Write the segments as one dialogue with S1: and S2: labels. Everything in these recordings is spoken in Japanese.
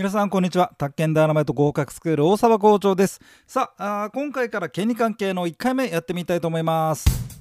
S1: 皆さんこんにちは。宅建ダイナマイト合格スクール大沢校長です。さああ今回から権利関係の1回目やってみたいと思います。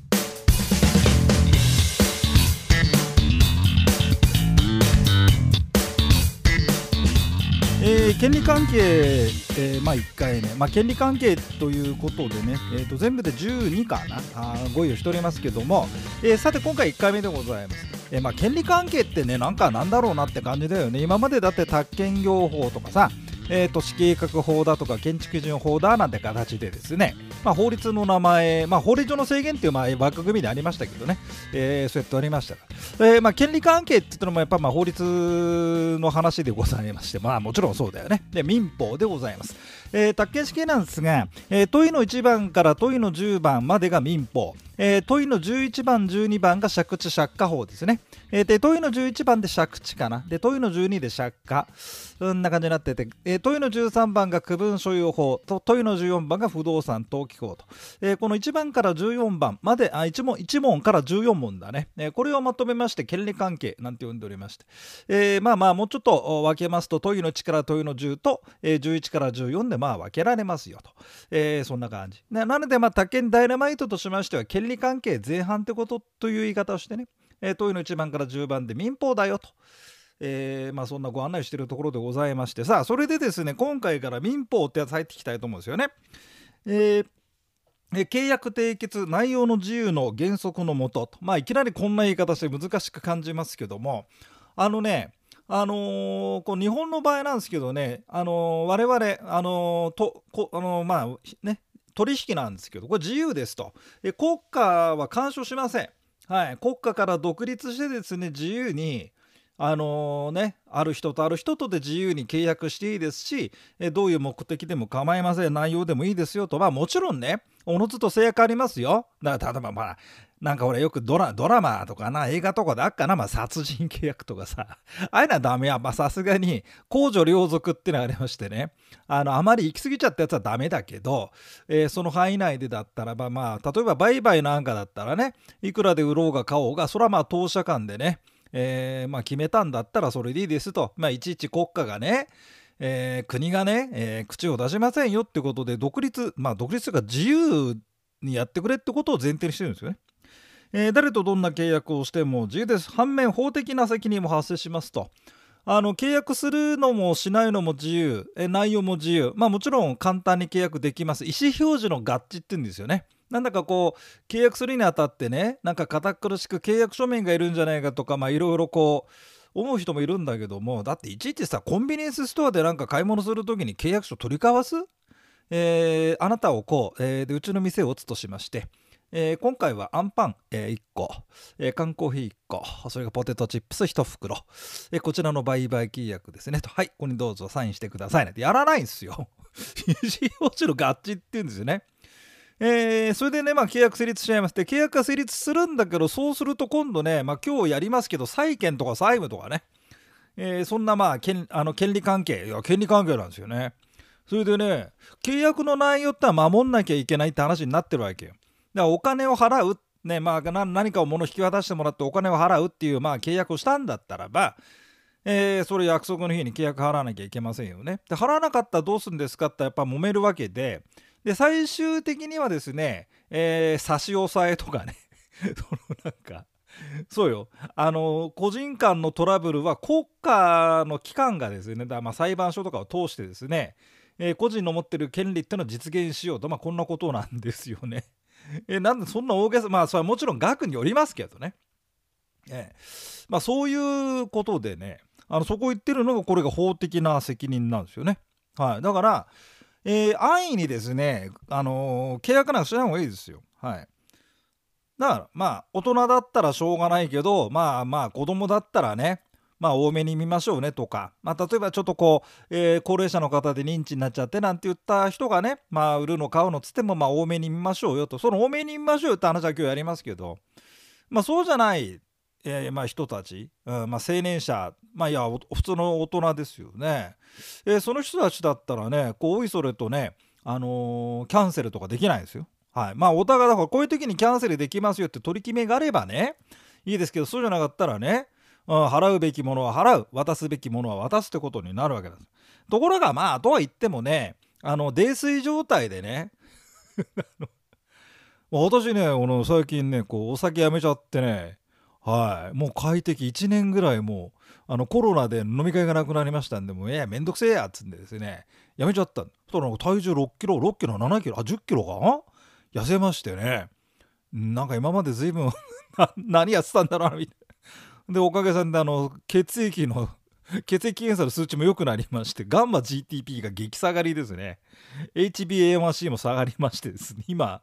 S1: えー、権利関係、えー、まあ1回目、まあ、権利関係ということでね、えー、と全部で12かな。あご用意しておりますけども、えー、さて今回1回目でございます。えまあ、権利関係ってねなんかなんだろうなって感じだよね。今までだって宅建業法とかさえー、都市計画法だとか建築基準法だなんて形でですね、まあ、法律の名前、まあ、法律上の制限っていうまあ枠組みでありましたけどね、えー、そうやってありましたが、えーまあ、権利関係って言ったのもやっぱまあ法律の話でございまして、まあ、もちろんそうだよね。で民法でございます、えー、宅建式なんですが、えー、問いの1番から問いの10番までが民法。えー、問いの11番、12番が借地借家法ですね。えー、で問いの11番で借地かな。で問いの12で借家。そんな感じになってて、えー、問いの13番が区分所有法と問いの14番が不動産登記法と、えー、この1番から14番まであ 1, 問1問から14問だね、えー、これをまとめまして権利関係なんて呼んでおりまして、えー、まあまあもうちょっと分けますと問いの1から問いの10と、えー、11から14でまあ分けられますよと、えー、そんな感じ。なのでまあ宅建ダイナマイトとしましては権利理関係前半ってことという言い方をしてね、えー、問いの1番から10番で民法だよと。えー、まあ、そんなご案内しているところでございましてさあそれでですね今回から民法ってやつ入っていきたいと思うんですよね。えー契約締結内容の自由の原則のもとまあいきなりこんな言い方して難しく感じますけどもあのねあのー、こう日本の場合なんですけどね、あのー、我々、あのー、とこあのまあね、取引なんですけどこれ自由ですと。え国家は干渉しません、はい、国家から独立してですね自由にあのー、ね、ある人とある人とで自由に契約していいですし、えどういう目的でも構いません。内容でもいいですよと。まあもちろんねおのずと制約ありますよ。だから例えばまあなんか俺よくドラドラマとかな映画とかであっかな、まあ、殺人契約とかさ。ああいうのはダメや。さすがに公序良俗っていうのがありましてね。あのあまり行き過ぎちゃったやつはダメだけど、えー、その範囲内でだったらばまあ例えば売買なんかだったらねいくらで売ろうが買おうがそれはまあ当社間でね、えー、まあ決めたんだったらそれでいいですと、まあ、いちいち国家がねえー、国がね、えー、口を出しませんよってことで独立まあ独立というか自由にやってくれってことを前提にしてるんですよね。えー、誰とどんな契約をしても自由です。反面法的な責任も発生しますと。あの契約するのもしないのも自由、え内容も自由。まあもちろん簡単に契約できます。意思表示の合致って言うんですよね。なんだかこう契約するにあたってねなんか堅苦しく契約書面がいるんじゃないかとかいろいろこう思う人もいるんだけどもだっていちいちさコンビニエンスストアでなんか買い物する時に契約書取り交わす、えー、あなたをこう、えー、でうちの店を打つとしまして。えー、今回はアンパン、えー、1個、えー、缶コーヒー1個、それがポテトチップス1袋、えー、こちらの売買契約ですね。とはい、ここにどうぞサインしてくださいねやらないんですよ。意思表示の合致って言うんですよね。えー、それでね、まあ、契約成立しちゃいます。で、契約が成立するんだけど、そうすると今度ね、まあ、今日やりますけど、債権とか債務とかね、えー、そんなまあ権あの権利関係、いや、権利関係なんですよね。それでね、契約の内容っては守んなきゃいけないって話になってるわけよ。だからお金を払う、ねまあ、何かを物引き渡してもらってお金を払うっていう、まあ、契約をしたんだったらば、えー、それ約束の日に契約払わなきゃいけませんよね。で払わなかったらどうするんですかってやっぱ揉めるわけでで最終的にはですね、えー、差し押さえとかね そのなんかそうよあの個人間のトラブルは国家の機関がですねだまあ裁判所とかを通してですね、えー、個人の持ってる権利っていうのを実現しようと、まあ、こんなことなんですよね。えなんでそんな大げさまあそれはもちろん額によりますけどね、ええまあ、そういうことでねあのそこ言ってるのがこれが法的な責任なんですよね。はい、だから、えー、安易にですね、あのー、契約なんかしない方がいいですよ。はい。だからまあ大人だったらしょうがないけどまあまあ子供だったらねまあ多めに見ましょうねとか、まあ、例えばちょっとこう、えー、高齢者の方で認知になっちゃってなんて言った人がね、まあ売るの買うのつってもまあ多めに見ましょうよと、その多めに見ましょうよって話は今日やりますけど、まあそうじゃない、えー、まあ人たち、うんまあ、青年者、まあいや、普通の大人ですよね。えー、その人たちだったらね、こうおいそれとね、あの、キャンセルとかできないですよ。はい。まあお互いだからこういう時にキャンセルできますよって取り決めがあればね、いいですけど、そうじゃなかったらね、払うべきものは払う。渡すべきものは渡すってことになるわけですところがまあとは言ってもねあの泥酔状態でね 私ねこの最近ねこうお酒やめちゃってねはい。もう快適。1年ぐらいもうあのコロナで飲み会がなくなりましたんでもういやめんどくせえやっつんでですねやめちゃった。そしたら体重6キロ6キロ7キロあ10キロか？痩せましてね。なんか今まで随分 何やってたんだろうなみたいな。でおかげさんであの血液の 血液検査の数値も良くなりましてガンマ GTP が激下がりですね。HbA1c も下がりましてですね。今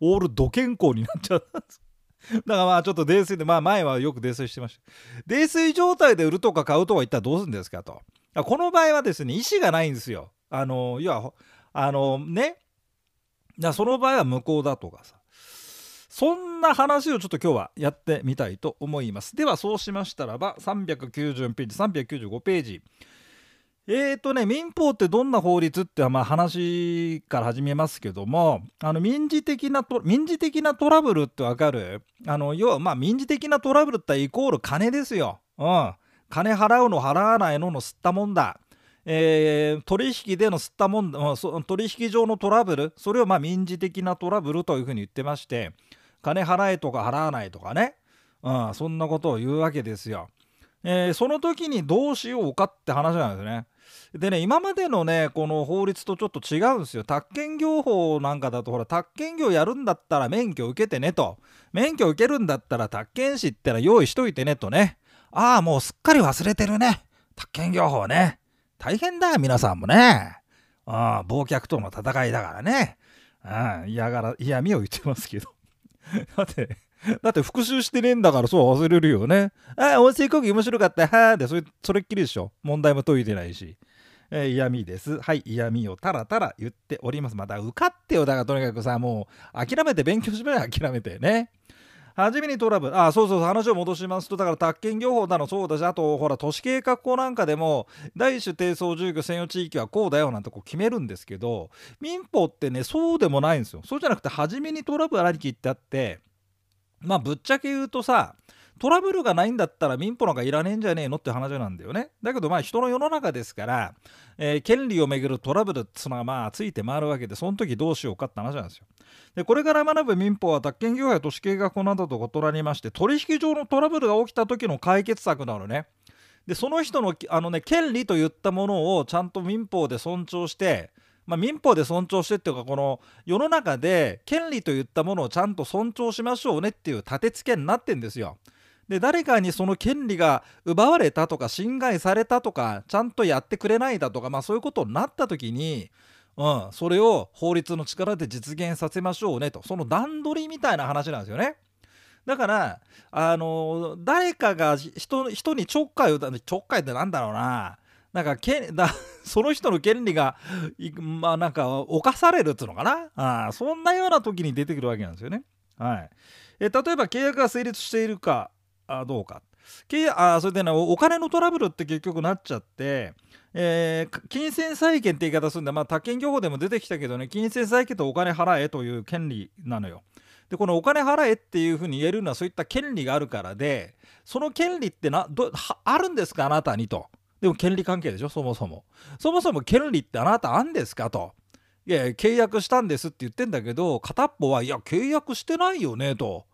S1: オールド健康になっちゃったんです。だからまあちょっと泥酔でまあ前はよく泥酔してました。泥酔状態で売るとか買うとは一体どうするんですかと。この場合はですね意思がないんですよ。あの要はあのね。その場合は無効だとかさ。そんな話をちょっと今日はやってみたいと思います。ではそうしましたらば394ページ395ページ。えーとね、民法ってどんな法律ってまあ話から始めますけどもあの民事的な民事的なトラブルってわかる？あの要はまあ民事的なトラブルってイコール金ですよ。うん、金払うの払わないのの吸ったもんだ。えー、取引での吸ったもんだ、取引上のトラブル？それをまあ民事的なトラブルというふうに言ってまして。金払えとか払わないとかね、うん、そんなことを言うわけですよ。えー、その時にどうしようかって話なんですね。でね今までのねこの法律とちょっと違うんですよ。宅建業法なんかだとほら宅建業やるんだったら免許受けてねと。免許受けるんだったら宅建士ってのは用意しといてねとね。ああもうすっかり忘れてるね。宅建業法ね。大変だ皆さんもね。ああ忘却との戦いだからね。ああ嫌がら嫌味を言ってますけど。だってだって復習してねえんだからそう忘れるよね。ああ、音声講義面白かった。はあでそれ、っきりでしょ。問題も解いてないし。えー、嫌味です。はい、嫌味をたらたら言っております。また受かってよ。だからとにかくさ、もう諦めて勉強しない。諦めてね。はじめにトラブル。あ、そうそう話を戻しますと、だから宅建業法だのそうだし、あと、ほら、都市計画法なんかでも、第一種低層住居専用地域はこうだよなんてこう決めるんですけど、民法ってね、そうでもないんですよ。そうじゃなくて、初めにトラブルありきってあって、まあぶっちゃけ言うとさトラブルがないんだったら民法なんかいらねえんじゃねえのって話なんだよね。だけどまあ人の世の中ですから、えー、権利をめぐるトラブルっていうのはまあついて回るわけで、その時どうしようかって話なんですよ。で、これから学ぶ民法は宅建業や都市計画法などと異なりまして、取引上のトラブルが起きた時の解決策なのね。で、その人のあのね、権利といったものをちゃんと民法で尊重して、まあ、民法で尊重してっていうかこの世の中で権利といったものをちゃんと尊重しましょうねっていう立て付けになってんですよ。で誰かにその権利が奪われたとか侵害されたとかちゃんとやってくれないだとか、まあ、そういうことになった時に、うん、それを法律の力で実現させましょうねと。その段取りみたいな話なんですよね。だからあの誰かが人人にちょっかいをちょっかいってなんだろうな。なんかけだ その人の権利がまあなんか侵されるっつうのかな。あそんなような時に出てくるわけなんですよね。はい、え例えば契約が成立しているか。あどうか。契約あそれでねお金のトラブルって結局なっちゃって、えー、金銭債権って言い方するんでまあ他権業法でも出てきたけどね金銭債権とお金払えという権利なのよ。でこのお金払えっていうふうに言えるのはそういった権利があるからでその権利ってなどあるんですかあなたにと。でも権利関係でしょそもそも。そもそも権利ってあなたあんですかと。いや契約したんですって言ってんだけど片っぽはいや契約してないよねと。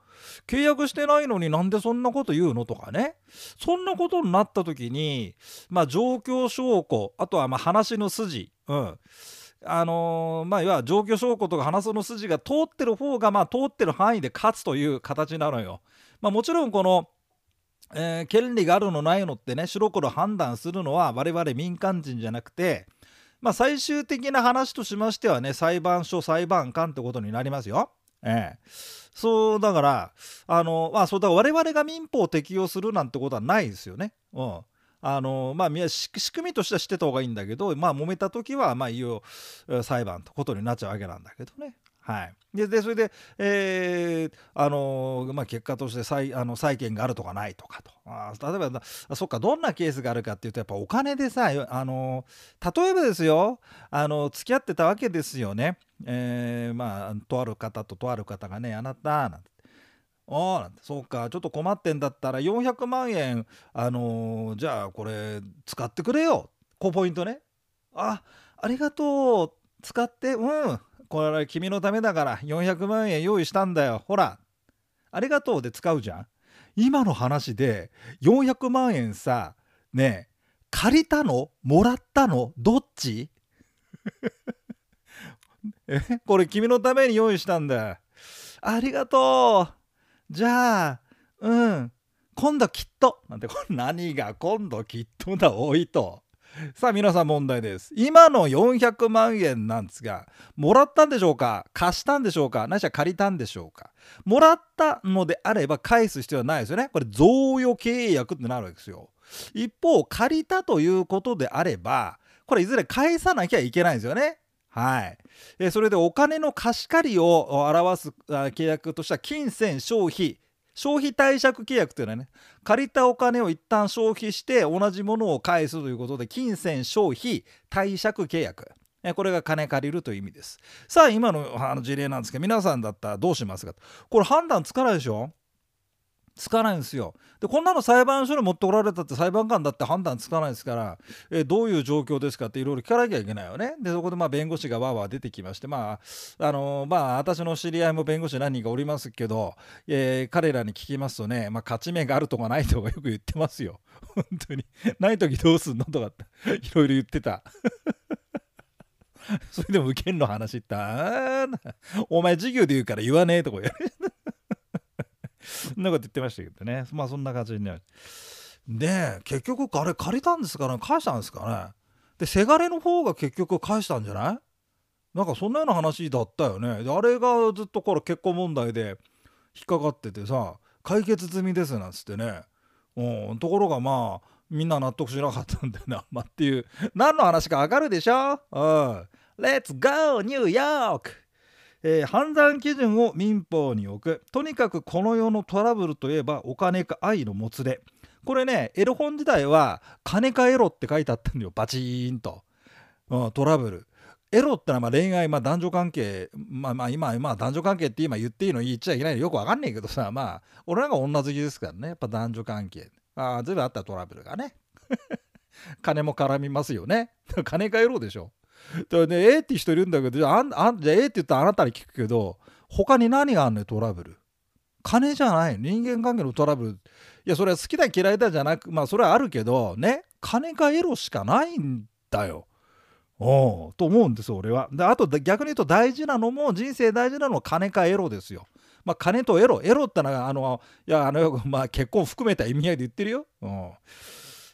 S1: 契約してないのになんでそんなこと言うのとかねそんなことになった時にまあ状況証拠あとはまあ話の筋うんあのー、まあいわゆる状況証拠とか話の筋が通ってる方がまあ通ってる範囲で勝つという形なのよ。まあ、もちろんこのえー、権利があるのないのってね白黒判断するのは我々民間人じゃなくて、まあ、最終的な話としましてはね裁判所裁判官ってことになりますよ。ええ、そうだからあのまあそうだ我々が民法を適用するなんてことはないですよね。うんあのまあ、仕組みとしては知ってた方がいいんだけど、まあ、揉めた時は、まあ、いよ裁判ということになっちゃうわけなんだけどね。はい、ででそれで、えーあのまあ、結果として債あの債権があるとかないとかと。あ例えばそっかどんなケースがあるかっていうとやっぱお金でさ、あの例えばですよあの付き合ってたわけですよね、えー、まあとある方ととある方がねあなたなんて。ああなんて。そうかちょっと困ってんだったら400万円あのー、じゃあこれ使ってくれよ。こうポイントね。あありがとう。使ってうん。これ君のためだから400万円用意したんだよ。ほら。ありがとうで使うじゃん。今の話で400万円さねえ借りたの？もらったの？どっち？え？これ君のために用意したんだありがとう。じゃあうん。今度きっと。なんてこれ何が今度きっとだ？多いと。さあ皆さん問題です。今の400万円なんですがもらったんでしょうか？貸したんでしょうか？ないしは借りたんでしょうか？もらったのであれば返す必要はないですよね。これ贈与契約ってなるわけですよ。一方借りたということであればこれいずれ返さなきゃいけないんですよね。はい、えそれでお金の貸し借りを表す契約としては金銭消費。消費貸借契約というのはね借りたお金を一旦消費して同じものを返すということで金銭消費貸借契約。これが金借りるという意味です。さあ今の事例なんですけど皆さんだったらどうしますか？これ判断つかないでしょ？つかないんですよ。でこんなの裁判所に持ってこられたって裁判官だって判断つかないですから、えー、どういう状況ですかっていろいろ聞かなきゃいけないよね。でそこでまあ弁護士がわーわー出てきましてまああのー、まあ私の知り合いも弁護士何人かおりますけど、えー、彼らに聞きますとね、まあ、勝ち目があるとかないとかよく言ってますよ。本当に。ない時どうすんのとかっていろいろ言ってた。それでも受けんの話ってお前授業で言うから言わねえとか言われそんなこと言ってましたけどね。まあそんな感じになる。で、結局あれ借りたんですかね返したんですかねで、せがれの方が結局返したんじゃない？なんかそんなような話だったよね。で、あれがずっとこれ結婚問題で引っかかっててさ、解決済みですなんつってね。うん、ところがまあ、みんな納得しなかったんだよな。まあ、っていう、何の話かわかるでしょ？うん。Let's go! ニューヨークえー、判断基準を民法に置く。とにかくこの世のトラブルといえばお金か愛のもつれ。これねエロ本時代は金かエロって書いてあったんだよ。バチーンと、うん、トラブル。エロってのはま恋愛、まあ、男女関係、まあ、まあ今、まあ、男女関係って今言っていいの言っちゃいけないの。よくわかんないけどさ。まあ俺らが女好きですからね。やっぱ男女関係。ああ随分あったトラブルがね。金も絡みますよね。金かエロでしょ。だね、えって人いるんだけど、じゃあ、あんじゃあえって言ったらあなたに聞くけど、他に何があんのよ、トラブル。金じゃない。人間関係のトラブル。いや、それは好きだ嫌いだじゃなく、まあそれはあるけど、ね、金かエロしかないんだよ。おと思うんです俺は。であと逆に言うと大事なのも人生大事なのは金かエロですよ。まあ金とエロエロってのはあのいやあのまあ結婚含めた意味合いで言ってるよ。うん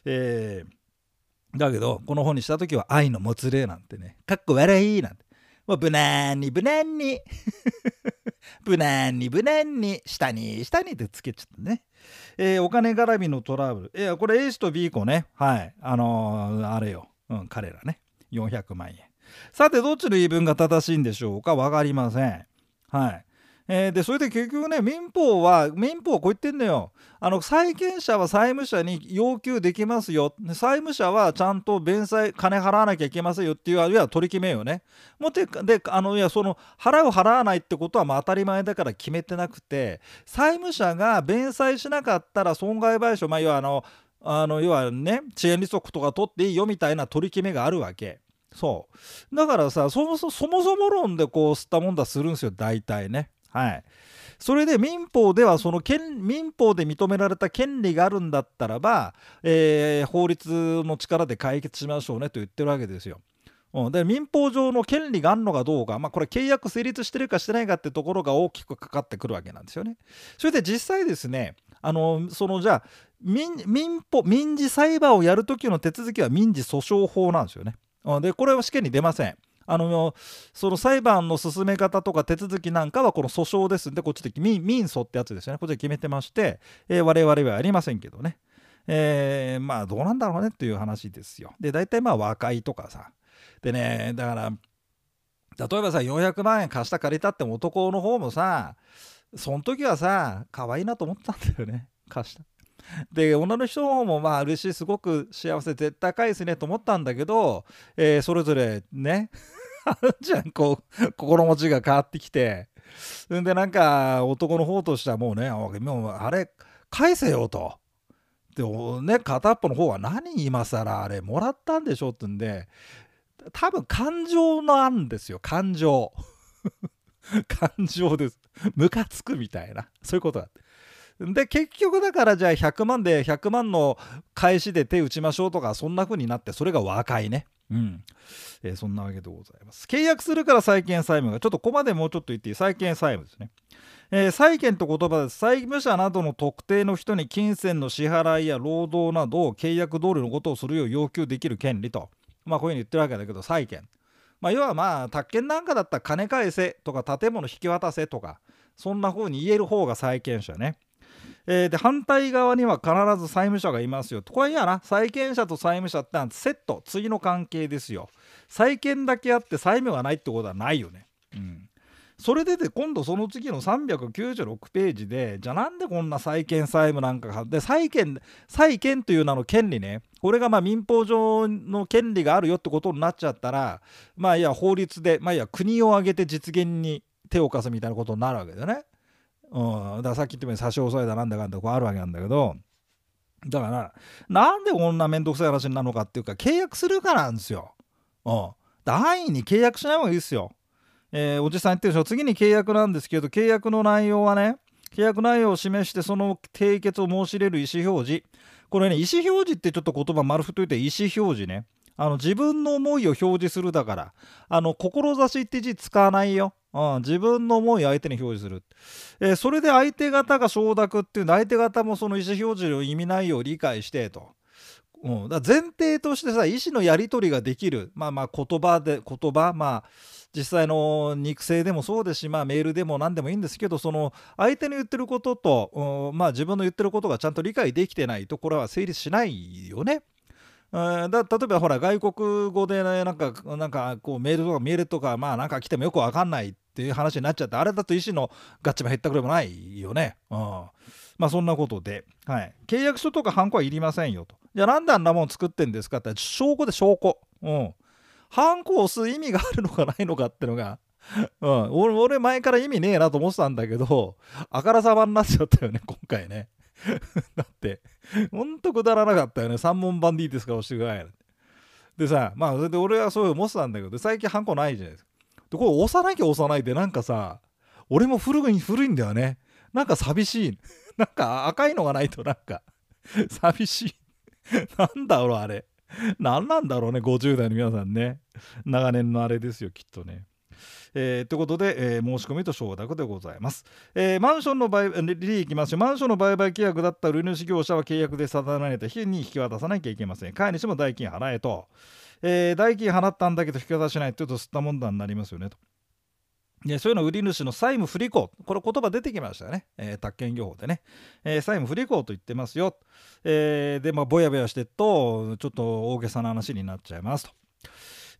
S1: えーだけどこの本にした時は愛のもつれなんてねかっこ笑いなんて。もう無難に 無難に。無難に無難に下に下にってつけちゃったね、えー、お金絡みのトラブル。いやこれ A 子と B 子ね。はい。あのー、あれよ、うん、彼らね。400万円。さてどっちの言い分が正しいんでしょうか？分かりません。はい。えー、でそれで結局ね民法は民法はこう言ってんのよあの債権者は債務者に要求できますよ債務者はちゃんと弁済金払わなきゃいけませんよっていうあるいは取り決めよねもってであのいやその払う払わないってことはまあ当たり前だから決めてなくて債務者が弁済しなかったら損害賠償まあ要はあのあの要はね遅延利息とか取っていいよみたいな取り決めがあるわけ。そうだからさそもそもそも論でこう吸ったもんだするんですよ大体ね。はい。それで民法ではその民法で認められた権利があるんだったらば、えー、法律の力で解決しましょうねと言ってるわけですよ。うん、で民法上の権利があるのかどうか、まあ、これ契約成立してるかしてないかってところが大きくかかってくるわけなんですよね。それで実際ですねあのそのじゃあ民法民事裁判をやるときの手続きは民事訴訟法なんですよね。うんでこれは試験に出ません。あのその裁判の進め方とか手続きなんかはこの訴訟です。んでこっちで民民訴ってやつですよね。こっちで決めてまして、えー、我々はやりませんけどね、えー、まあどうなんだろうねっていう話ですよ。で大体まあ和解とかさ。でねだから例えばさ400万円貸した借りたっても男の方もさその時はさ可愛いなと思ったんだよね。貸した。で女の人の方もまあ嬉しいすごく幸せ絶対返すねと思ったんだけど、えー、それぞれねじゃんこう心持ちが変わってきて。んでなんか男の方としてはもうねもうあれ返せよと。でね片っぽの方は何今更あれもらったんでしょってんで多分感情なんですよ感情。感情です。ムカつくみたいな。そういうことだ。で結局だからじゃあ100万で100万の返しで手打ちましょうとかそんな風になってそれが和解ね。うん、えー、そんなわけでございます契約するから債権債務がちょっとここまでもうちょっと言っていい？債権債務ですねえー、債権と言葉です。債務者などの特定の人に金銭の支払いや労働などを契約通りのことをするよう要求できる権利と。まあこういうふうに言ってるわけだけど、債権。まあ要はまあ、宅建なんかだったら金返せとか建物引き渡せとか、そんな風に言える方が債権者ね。えー、で反対側には必ず債務者がいますよ。これやな。債権者と債務者ってセット、次の関係ですよ。債権だけあって債務がないってことはないよね。うんそれでで今度その次の396ページでじゃあなんでこんな債権債務なんかがで債権債権という名の権利ねこれがまあ民法上の権利があるよってことになっちゃったらまあいや法律でまあいや国を挙げて実現に手を貸すみたいなことになるわけだよね。うん、だからさっき言ったように差し押さえだなんだかんだこうあるわけなんだけどだからなんでこんな面倒くさい話になるのかっていうか契約するからなんですよ。うん、安易に契約しない方がいいですよ。えー、おじさん言ってるでしょ次に契約なんですけど契約の内容はね契約内容を示してその締結を申し入れる意思表示。これね意思表示ってちょっと言葉丸太いて意思表示ね。あの自分の思いを表示するだからあの志って字使わないよ、うん、自分の思い相手に表示する、えー、それで相手方が承諾っていうの相手方もその意思表示の意味内容を理解してと。うん、だ前提としてさ意思のやり取りができる。まあまあ言葉で言葉まあ実際の肉声でもそうですし、まあ、メールでも何でもいいんですけどその相手の言ってることと、うんまあ、自分の言ってることがちゃんと理解できてないとこれは成立しないよね。だ例えばほら外国語で、ね、なんかなんかこうメールとかメールとかまあなんか来てもよく分かんないっていう話になっちゃってあれだと意思のガッチも減ったくれもないよね。うん、まあそんなことで、はい、契約書とかハンコはいりませんよと。じゃあなんであんなもん作ってんですかって証拠で証拠。うん。ハンコを押す意味があるのかないのかってのが、うん、俺俺前から意味ねえなと思ってたんだけどあからさまになっちゃったよね今回ね。だってほんとくだらなかったよね。三問版でいいですか押してくださいでさまあそれで俺はそう思ってたんだけど最近ハンコないじゃないですか。でこれ押さなきゃ押さないでなんかさ俺も古い古いんだよねなんか寂しいなんか赤いのがないとなんか寂しいなんだろうあれ何なんだろうね、50代の皆さんね。長年のあれですよ、きっとね。えー、ということで、えー、申し込みと承諾でございます。えー、マンションの売買、利益ますマンションの売買契約だった売主業者は契約で定められた日に引き渡さなきゃいけません。飼い主も代金払えと。えー、代金払ったんだけど引き渡しないというと吸ったもんだになりますよねと。でそういうの売り主の債務不履行。これ言葉出てきましたよね、えー、宅建業法でね、えー、債務不履行と言ってますよ、えー、でまあぼやぼやしてるとちょっと大げさな話になっちゃいますと、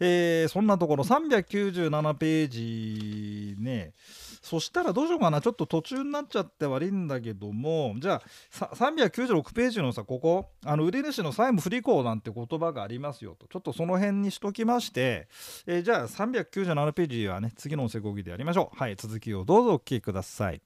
S1: えー、そんなところ397ページね。そしたらどうしようかな。ちょっと途中になっちゃって悪いんだけども。じゃあ396ページのさここ。あの売り主の債務不履行なんて言葉がありますよと。ちょっとその辺にしときまして、えー、じゃあ397ページはね次のおせこぎでやりましょう。はい続きをどうぞお聞きください。